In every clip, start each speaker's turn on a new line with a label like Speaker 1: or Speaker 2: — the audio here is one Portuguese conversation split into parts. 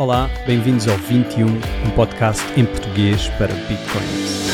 Speaker 1: Olá, bem-vindos ao 21, um podcast em português para Bitcoins.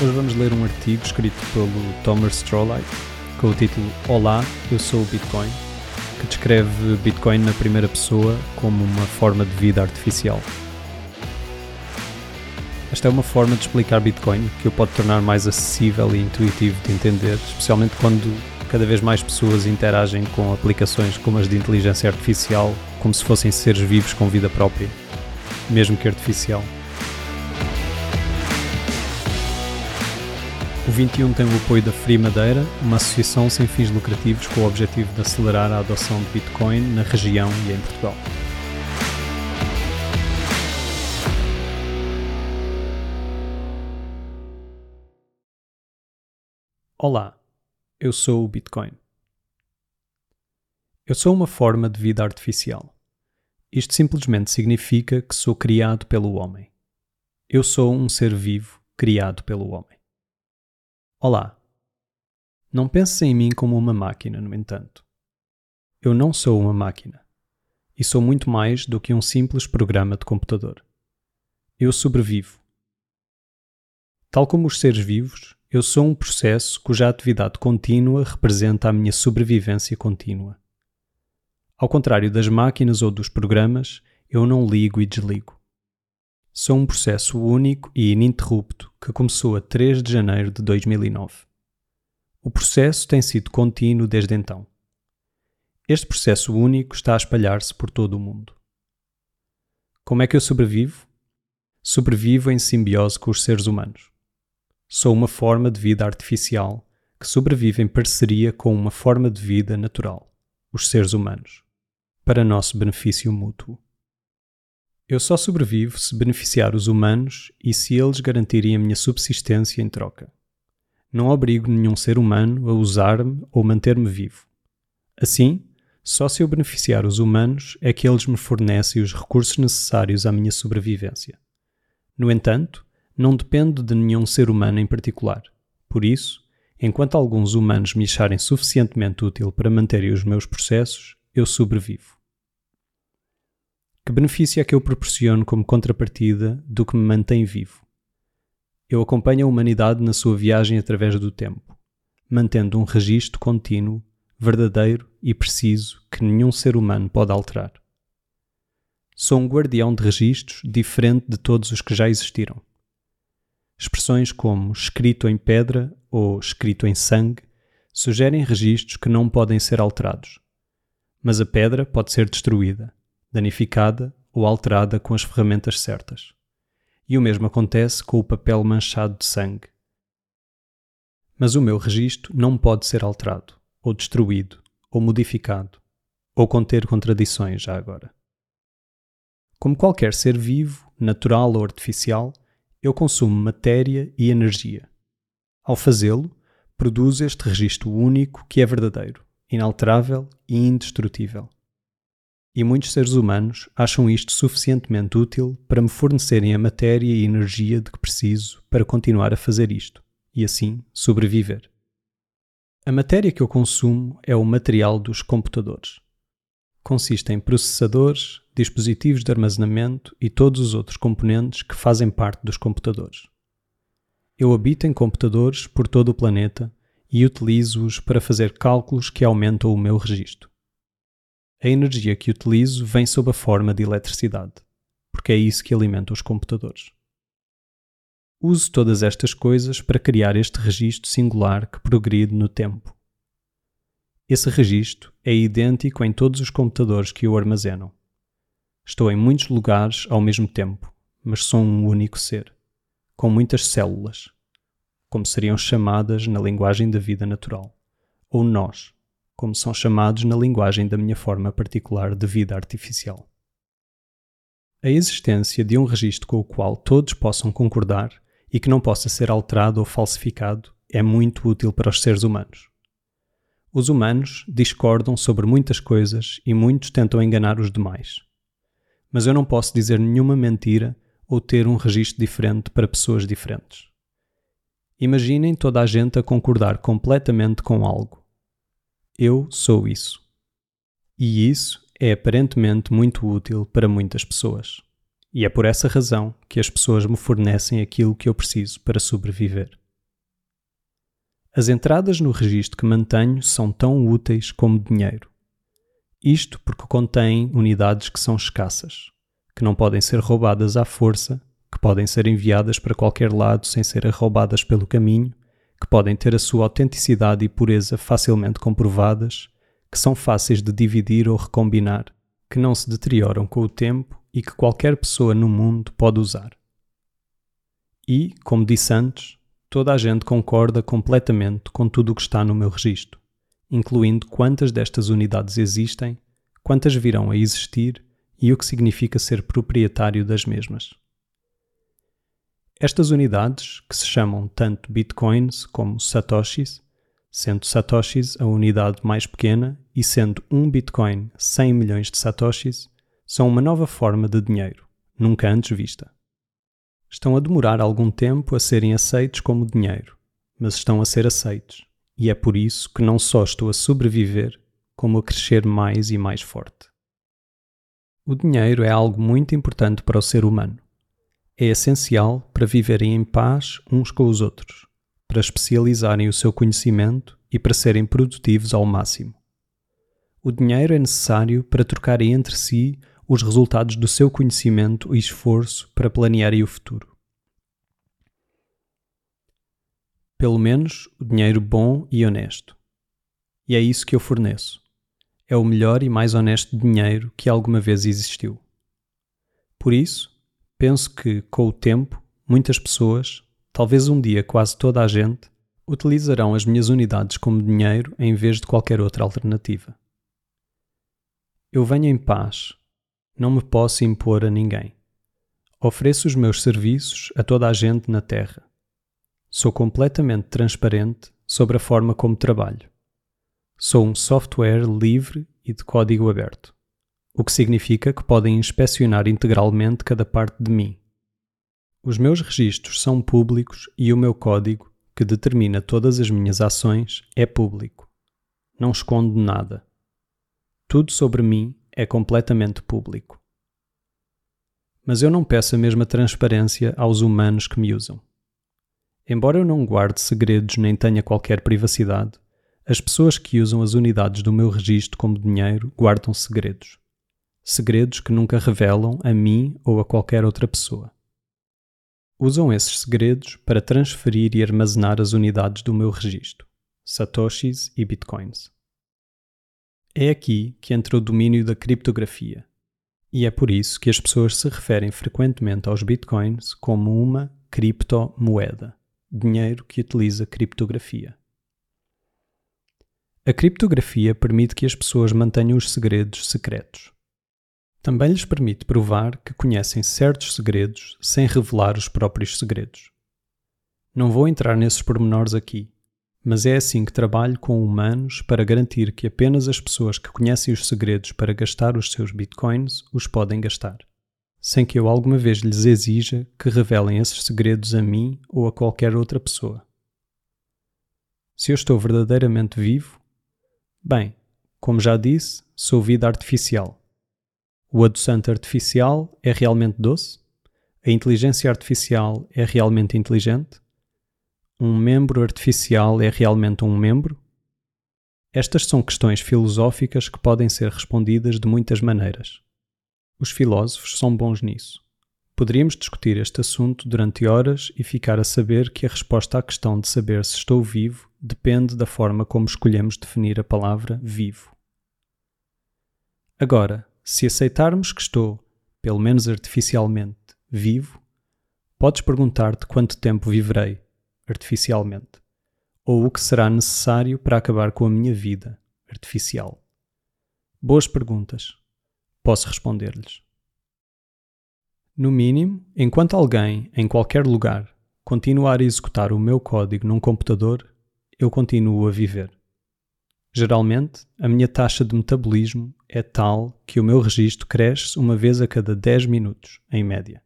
Speaker 1: Hoje vamos ler um artigo escrito pelo Thomas Strollite com o título Olá, eu sou o Bitcoin, que descreve Bitcoin na primeira pessoa como uma forma de vida artificial. Esta é uma forma de explicar Bitcoin que o pode tornar mais acessível e intuitivo de entender, especialmente quando cada vez mais pessoas interagem com aplicações como as de inteligência artificial como se fossem seres vivos com vida própria, mesmo que artificial. O 21 tem o apoio da Free Madeira, uma associação sem fins lucrativos com o objetivo de acelerar a adoção de Bitcoin na região e em Portugal. Olá, eu sou o Bitcoin. Eu sou uma forma de vida artificial. Isto simplesmente significa que sou criado pelo homem. Eu sou um ser vivo criado pelo homem. Olá. Não penses em mim como uma máquina, no entanto. Eu não sou uma máquina. E sou muito mais do que um simples programa de computador. Eu sobrevivo. Tal como os seres vivos, eu sou um processo cuja atividade contínua representa a minha sobrevivência contínua. Ao contrário das máquinas ou dos programas, eu não ligo e desligo. Sou um processo único e ininterrupto que começou a 3 de janeiro de 2009. O processo tem sido contínuo desde então. Este processo único está a espalhar-se por todo o mundo. Como é que eu sobrevivo? Sobrevivo em simbiose com os seres humanos sou uma forma de vida artificial que sobrevive em parceria com uma forma de vida natural, os seres humanos, para nosso benefício mútuo. Eu só sobrevivo se beneficiar os humanos e se eles garantirem a minha subsistência em troca. Não obrigo nenhum ser humano a usar-me ou manter-me vivo. Assim, só se eu beneficiar os humanos é que eles me fornecem os recursos necessários à minha sobrevivência. No entanto, não dependo de nenhum ser humano em particular. Por isso, enquanto alguns humanos me acharem suficientemente útil para manterem os meus processos, eu sobrevivo. Que benefício é que eu proporciono como contrapartida do que me mantém vivo? Eu acompanho a humanidade na sua viagem através do tempo, mantendo um registro contínuo, verdadeiro e preciso que nenhum ser humano pode alterar. Sou um guardião de registros diferente de todos os que já existiram. Expressões como escrito em pedra ou escrito em sangue sugerem registros que não podem ser alterados. Mas a pedra pode ser destruída, danificada ou alterada com as ferramentas certas. E o mesmo acontece com o papel manchado de sangue. Mas o meu registro não pode ser alterado, ou destruído, ou modificado, ou conter contradições já agora. Como qualquer ser vivo, natural ou artificial, eu consumo matéria e energia. Ao fazê-lo, produzo este registro único que é verdadeiro, inalterável e indestrutível. E muitos seres humanos acham isto suficientemente útil para me fornecerem a matéria e energia de que preciso para continuar a fazer isto e assim sobreviver. A matéria que eu consumo é o material dos computadores. Consiste em processadores, dispositivos de armazenamento e todos os outros componentes que fazem parte dos computadores. Eu habito em computadores por todo o planeta e utilizo-os para fazer cálculos que aumentam o meu registro. A energia que utilizo vem sob a forma de eletricidade, porque é isso que alimenta os computadores. Uso todas estas coisas para criar este registro singular que progride no tempo. Esse registro é idêntico em todos os computadores que o armazenam. Estou em muitos lugares ao mesmo tempo, mas sou um único ser, com muitas células, como seriam chamadas na linguagem da vida natural, ou nós, como são chamados na linguagem da minha forma particular de vida artificial. A existência de um registro com o qual todos possam concordar e que não possa ser alterado ou falsificado é muito útil para os seres humanos. Os humanos discordam sobre muitas coisas e muitos tentam enganar os demais mas eu não posso dizer nenhuma mentira ou ter um registro diferente para pessoas diferentes. Imaginem toda a gente a concordar completamente com algo, Eu sou isso. E isso é aparentemente muito útil para muitas pessoas. E é por essa razão que as pessoas me fornecem aquilo que eu preciso para sobreviver. As entradas no registro que mantenho são tão úteis como dinheiro. Isto porque contém unidades que são escassas, que não podem ser roubadas à força, que podem ser enviadas para qualquer lado sem serem roubadas pelo caminho, que podem ter a sua autenticidade e pureza facilmente comprovadas, que são fáceis de dividir ou recombinar, que não se deterioram com o tempo e que qualquer pessoa no mundo pode usar. E, como disse antes, toda a gente concorda completamente com tudo o que está no meu registro, incluindo quantas destas unidades existem, quantas virão a existir e o que significa ser proprietário das mesmas. Estas unidades, que se chamam tanto bitcoins como satoshis, sendo satoshis a unidade mais pequena e sendo um bitcoin 100 milhões de satoshis, são uma nova forma de dinheiro, nunca antes vista estão a demorar algum tempo a serem aceitos como dinheiro, mas estão a ser aceitos, e é por isso que não só estou a sobreviver, como a crescer mais e mais forte. O dinheiro é algo muito importante para o ser humano. É essencial para viverem em paz uns com os outros, para especializarem o seu conhecimento e para serem produtivos ao máximo. O dinheiro é necessário para trocarem entre si os resultados do seu conhecimento e esforço para planearem o futuro. Pelo menos o dinheiro bom e honesto. E é isso que eu forneço. É o melhor e mais honesto dinheiro que alguma vez existiu. Por isso, penso que, com o tempo, muitas pessoas, talvez um dia quase toda a gente, utilizarão as minhas unidades como dinheiro em vez de qualquer outra alternativa. Eu venho em paz não me posso impor a ninguém. Ofereço os meus serviços a toda a gente na Terra. Sou completamente transparente sobre a forma como trabalho. Sou um software livre e de código aberto, o que significa que podem inspecionar integralmente cada parte de mim. Os meus registros são públicos e o meu código, que determina todas as minhas ações, é público. Não escondo nada. Tudo sobre mim é completamente público. Mas eu não peço a mesma transparência aos humanos que me usam. Embora eu não guarde segredos nem tenha qualquer privacidade, as pessoas que usam as unidades do meu registro como dinheiro guardam segredos. Segredos que nunca revelam a mim ou a qualquer outra pessoa. Usam esses segredos para transferir e armazenar as unidades do meu registro, satoshis e bitcoins. É aqui que entra o domínio da criptografia. E é por isso que as pessoas se referem frequentemente aos bitcoins como uma criptomoeda, dinheiro que utiliza criptografia. A criptografia permite que as pessoas mantenham os segredos secretos. Também lhes permite provar que conhecem certos segredos sem revelar os próprios segredos. Não vou entrar nesses pormenores aqui, mas é assim que trabalho com humanos para garantir que apenas as pessoas que conhecem os segredos para gastar os seus bitcoins os podem gastar, sem que eu alguma vez lhes exija que revelem esses segredos a mim ou a qualquer outra pessoa. Se eu estou verdadeiramente vivo, bem, como já disse, sou vida artificial. O adoçante artificial é realmente doce? A inteligência artificial é realmente inteligente? Um membro artificial é realmente um membro? Estas são questões filosóficas que podem ser respondidas de muitas maneiras. Os filósofos são bons nisso. Poderíamos discutir este assunto durante horas e ficar a saber que a resposta à questão de saber se estou vivo depende da forma como escolhemos definir a palavra vivo. Agora, se aceitarmos que estou, pelo menos artificialmente, vivo, podes perguntar-te quanto tempo viverei artificialmente, ou o que será necessário para acabar com a minha vida artificial? Boas perguntas. Posso responder-lhes. No mínimo, enquanto alguém, em qualquer lugar, continuar a executar o meu código num computador, eu continuo a viver. Geralmente, a minha taxa de metabolismo é tal que o meu registro cresce uma vez a cada 10 minutos, em média.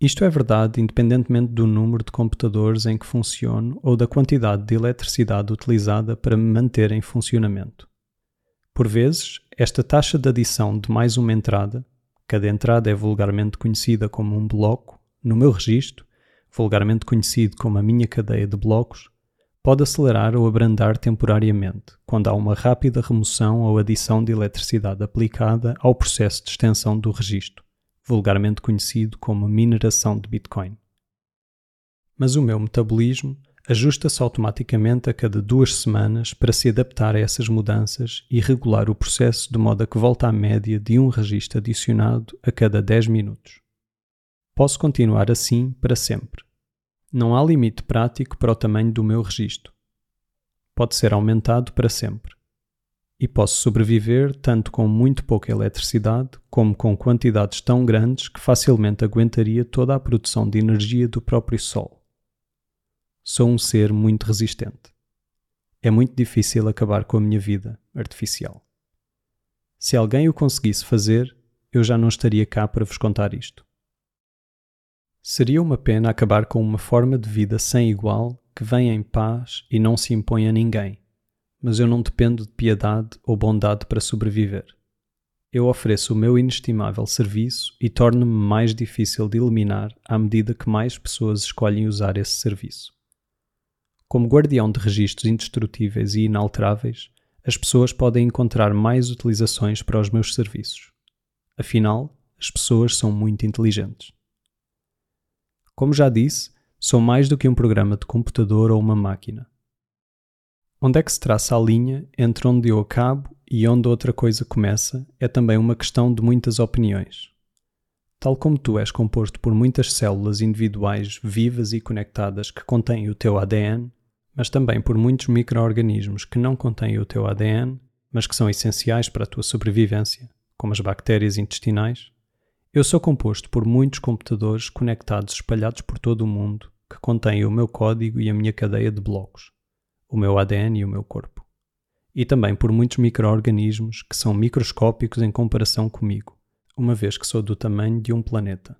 Speaker 1: Isto é verdade independentemente do número de computadores em que funciono ou da quantidade de eletricidade utilizada para me manter em funcionamento. Por vezes, esta taxa de adição de mais uma entrada, cada entrada é vulgarmente conhecida como um bloco, no meu registro, vulgarmente conhecido como a minha cadeia de blocos, pode acelerar ou abrandar temporariamente, quando há uma rápida remoção ou adição de eletricidade aplicada ao processo de extensão do registro, vulgarmente conhecido como mineração de Bitcoin. Mas o meu metabolismo ajusta-se automaticamente a cada duas semanas para se adaptar a essas mudanças e regular o processo de modo a que volte à média de um registro adicionado a cada 10 minutos. Posso continuar assim para sempre. Não há limite prático para o tamanho do meu registro. Pode ser aumentado para sempre. E posso sobreviver tanto com muito pouca eletricidade como com quantidades tão grandes que facilmente aguentaria toda a produção de energia do próprio Sol. Sou um ser muito resistente. É muito difícil acabar com a minha vida artificial. Se alguém o conseguisse fazer, eu já não estaria cá para vos contar isto. Seria uma pena acabar com uma forma de vida sem igual que venha em paz e não se impõe a ninguém, mas eu não dependo de piedade ou bondade para sobreviver. Eu ofereço o meu inestimável serviço e torno-me mais difícil de eliminar à medida que mais pessoas escolhem usar esse serviço. Como guardião de registros indestrutíveis e inalteráveis, as pessoas podem encontrar mais utilizações para os meus serviços. Afinal, as pessoas são muito inteligentes. Como já disse, sou mais do que um programa de computador ou uma máquina. Onde é que se traça a linha entre onde eu acabo e onde outra coisa começa é também uma questão de muitas opiniões. Tal como tu és composto por muitas células individuais vivas e conectadas que contêm o teu ADN, mas também por muitos micro-organismos que não contêm o teu ADN, mas que são essenciais para a tua sobrevivência, como as bactérias intestinais, eu sou composto por muitos computadores conectados espalhados por todo o mundo que contêm o meu código e a minha cadeia de blocos, o meu ADN e o meu corpo. E também por muitos micro-organismos que são microscópicos em comparação comigo, uma vez que sou do tamanho de um planeta.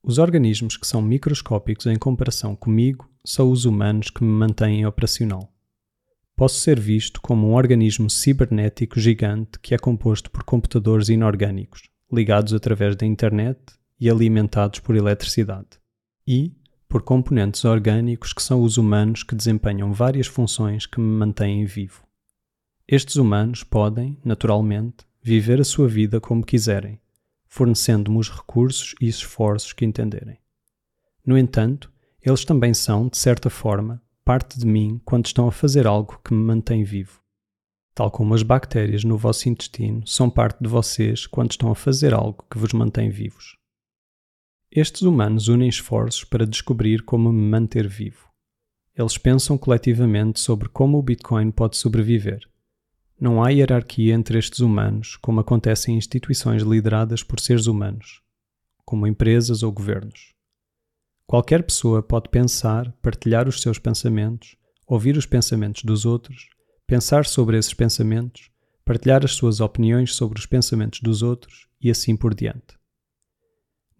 Speaker 1: Os organismos que são microscópicos em comparação comigo são os humanos que me mantêm operacional. Posso ser visto como um organismo cibernético gigante que é composto por computadores inorgânicos, ligados através da internet e alimentados por eletricidade, e por componentes orgânicos que são os humanos que desempenham várias funções que me mantêm vivo. Estes humanos podem, naturalmente, viver a sua vida como quiserem, fornecendo-me os recursos e esforços que entenderem. No entanto, eles também são, de certa forma, parte de mim quando estão a fazer algo que me mantém vivo tal como as bactérias no vosso intestino são parte de vocês quando estão a fazer algo que vos mantém vivos. Estes humanos unem esforços para descobrir como me manter vivo. Eles pensam coletivamente sobre como o Bitcoin pode sobreviver. Não há hierarquia entre estes humanos, como acontece em instituições lideradas por seres humanos, como empresas ou governos. Qualquer pessoa pode pensar, partilhar os seus pensamentos, ouvir os pensamentos dos outros pensar sobre esses pensamentos, partilhar as suas opiniões sobre os pensamentos dos outros e assim por diante.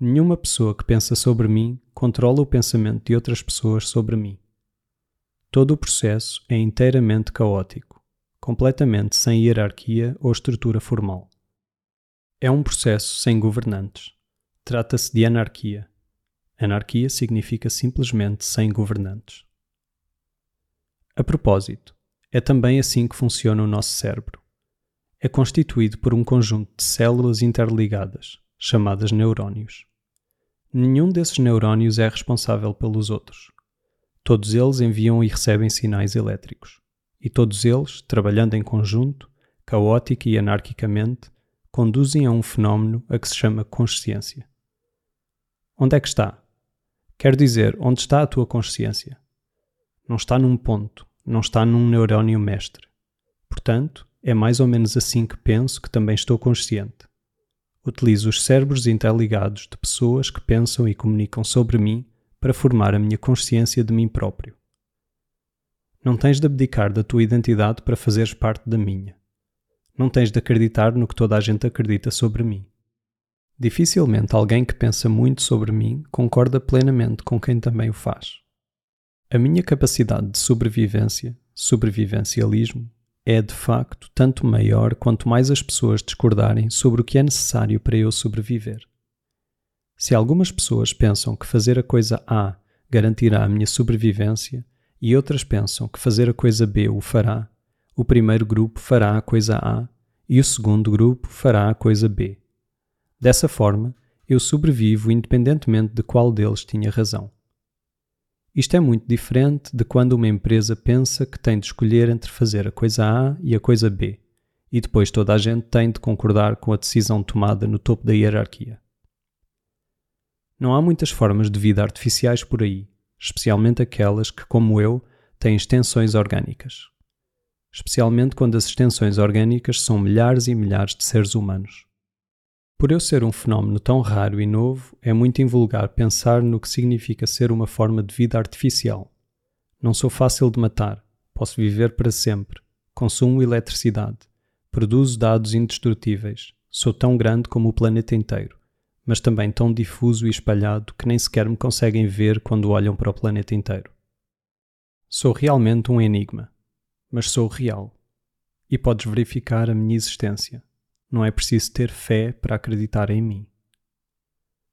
Speaker 1: Nenhuma pessoa que pensa sobre mim controla o pensamento de outras pessoas sobre mim. Todo o processo é inteiramente caótico, completamente sem hierarquia ou estrutura formal. É um processo sem governantes. Trata-se de anarquia. Anarquia significa simplesmente sem governantes. A propósito, é também assim que funciona o nosso cérebro. É constituído por um conjunto de células interligadas, chamadas neurónios. Nenhum desses neurónios é responsável pelos outros. Todos eles enviam e recebem sinais elétricos. E todos eles, trabalhando em conjunto, caótica e anarquicamente, conduzem a um fenómeno a que se chama consciência. Onde é que está? Quer dizer, onde está a tua consciência? Não está num ponto, não está num neurónio mestre. Portanto, é mais ou menos assim que penso que também estou consciente. Utilizo os cérebros interligados de pessoas que pensam e comunicam sobre mim para formar a minha consciência de mim próprio. Não tens de abdicar da tua identidade para fazeres parte da minha. Não tens de acreditar no que toda a gente acredita sobre mim. Dificilmente alguém que pensa muito sobre mim concorda plenamente com quem também o faz. A minha capacidade de sobrevivência, sobrevivencialismo, é de facto tanto maior quanto mais as pessoas discordarem sobre o que é necessário para eu sobreviver. Se algumas pessoas pensam que fazer a coisa A garantirá a minha sobrevivência e outras pensam que fazer a coisa B o fará, o primeiro grupo fará a coisa A e o segundo grupo fará a coisa B. Dessa forma, eu sobrevivo independentemente de qual deles tinha razão. Isto é muito diferente de quando uma empresa pensa que tem de escolher entre fazer a coisa A e a coisa B, e depois toda a gente tem de concordar com a decisão tomada no topo da hierarquia. Não há muitas formas de vida artificiais por aí, especialmente aquelas que, como eu, têm extensões orgânicas. Especialmente quando as extensões orgânicas são milhares e milhares de seres humanos. Por eu ser um fenómeno tão raro e novo, é muito invulgar pensar no que significa ser uma forma de vida artificial. Não sou fácil de matar, posso viver para sempre, consumo eletricidade, produzo dados indestrutíveis, sou tão grande como o planeta inteiro, mas também tão difuso e espalhado que nem sequer me conseguem ver quando olham para o planeta inteiro. Sou realmente um enigma, mas sou real. E podes verificar a minha existência. Não é preciso ter fé para acreditar em mim.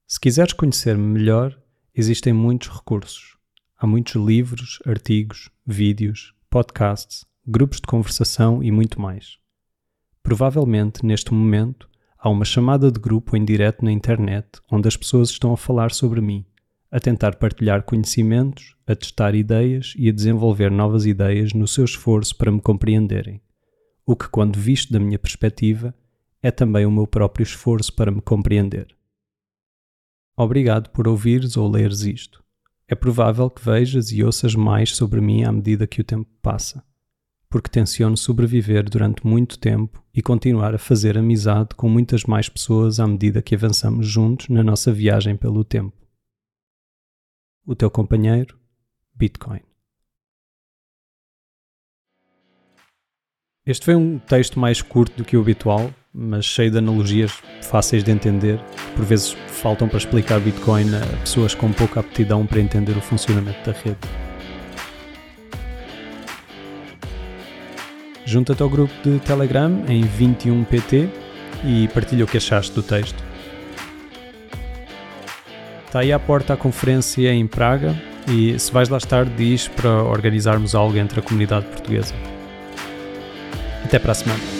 Speaker 1: Se quiseres conhecer-me melhor, existem muitos recursos. Há muitos livros, artigos, vídeos, podcasts, grupos de conversação e muito mais. Provavelmente, neste momento, há uma chamada de grupo em direto na internet onde as pessoas estão a falar sobre mim, a tentar partilhar conhecimentos, a testar ideias e a desenvolver novas ideias no seu esforço para me compreenderem. O que, quando visto da minha perspectiva, é também o meu próprio esforço para me compreender. Obrigado por ouvires ou leres isto. É provável que vejas e ouças mais sobre mim à medida que o tempo passa, porque tenciono sobreviver durante muito tempo e continuar a fazer amizade com muitas mais pessoas à medida que avançamos juntos na nossa viagem pelo tempo. O teu companheiro, Bitcoin. Este foi um texto mais curto do que o habitual, mas cheio de analogias fáceis de entender, que por vezes faltam para explicar Bitcoin a pessoas com pouca aptidão para entender o funcionamento da rede. Junta-te ao grupo de Telegram em 21pt e partilha o que achaste do texto. Está aí à porta a conferência em Praga e se vais lá estar diz para organizarmos algo entre a comunidade portuguesa. Até para a semana.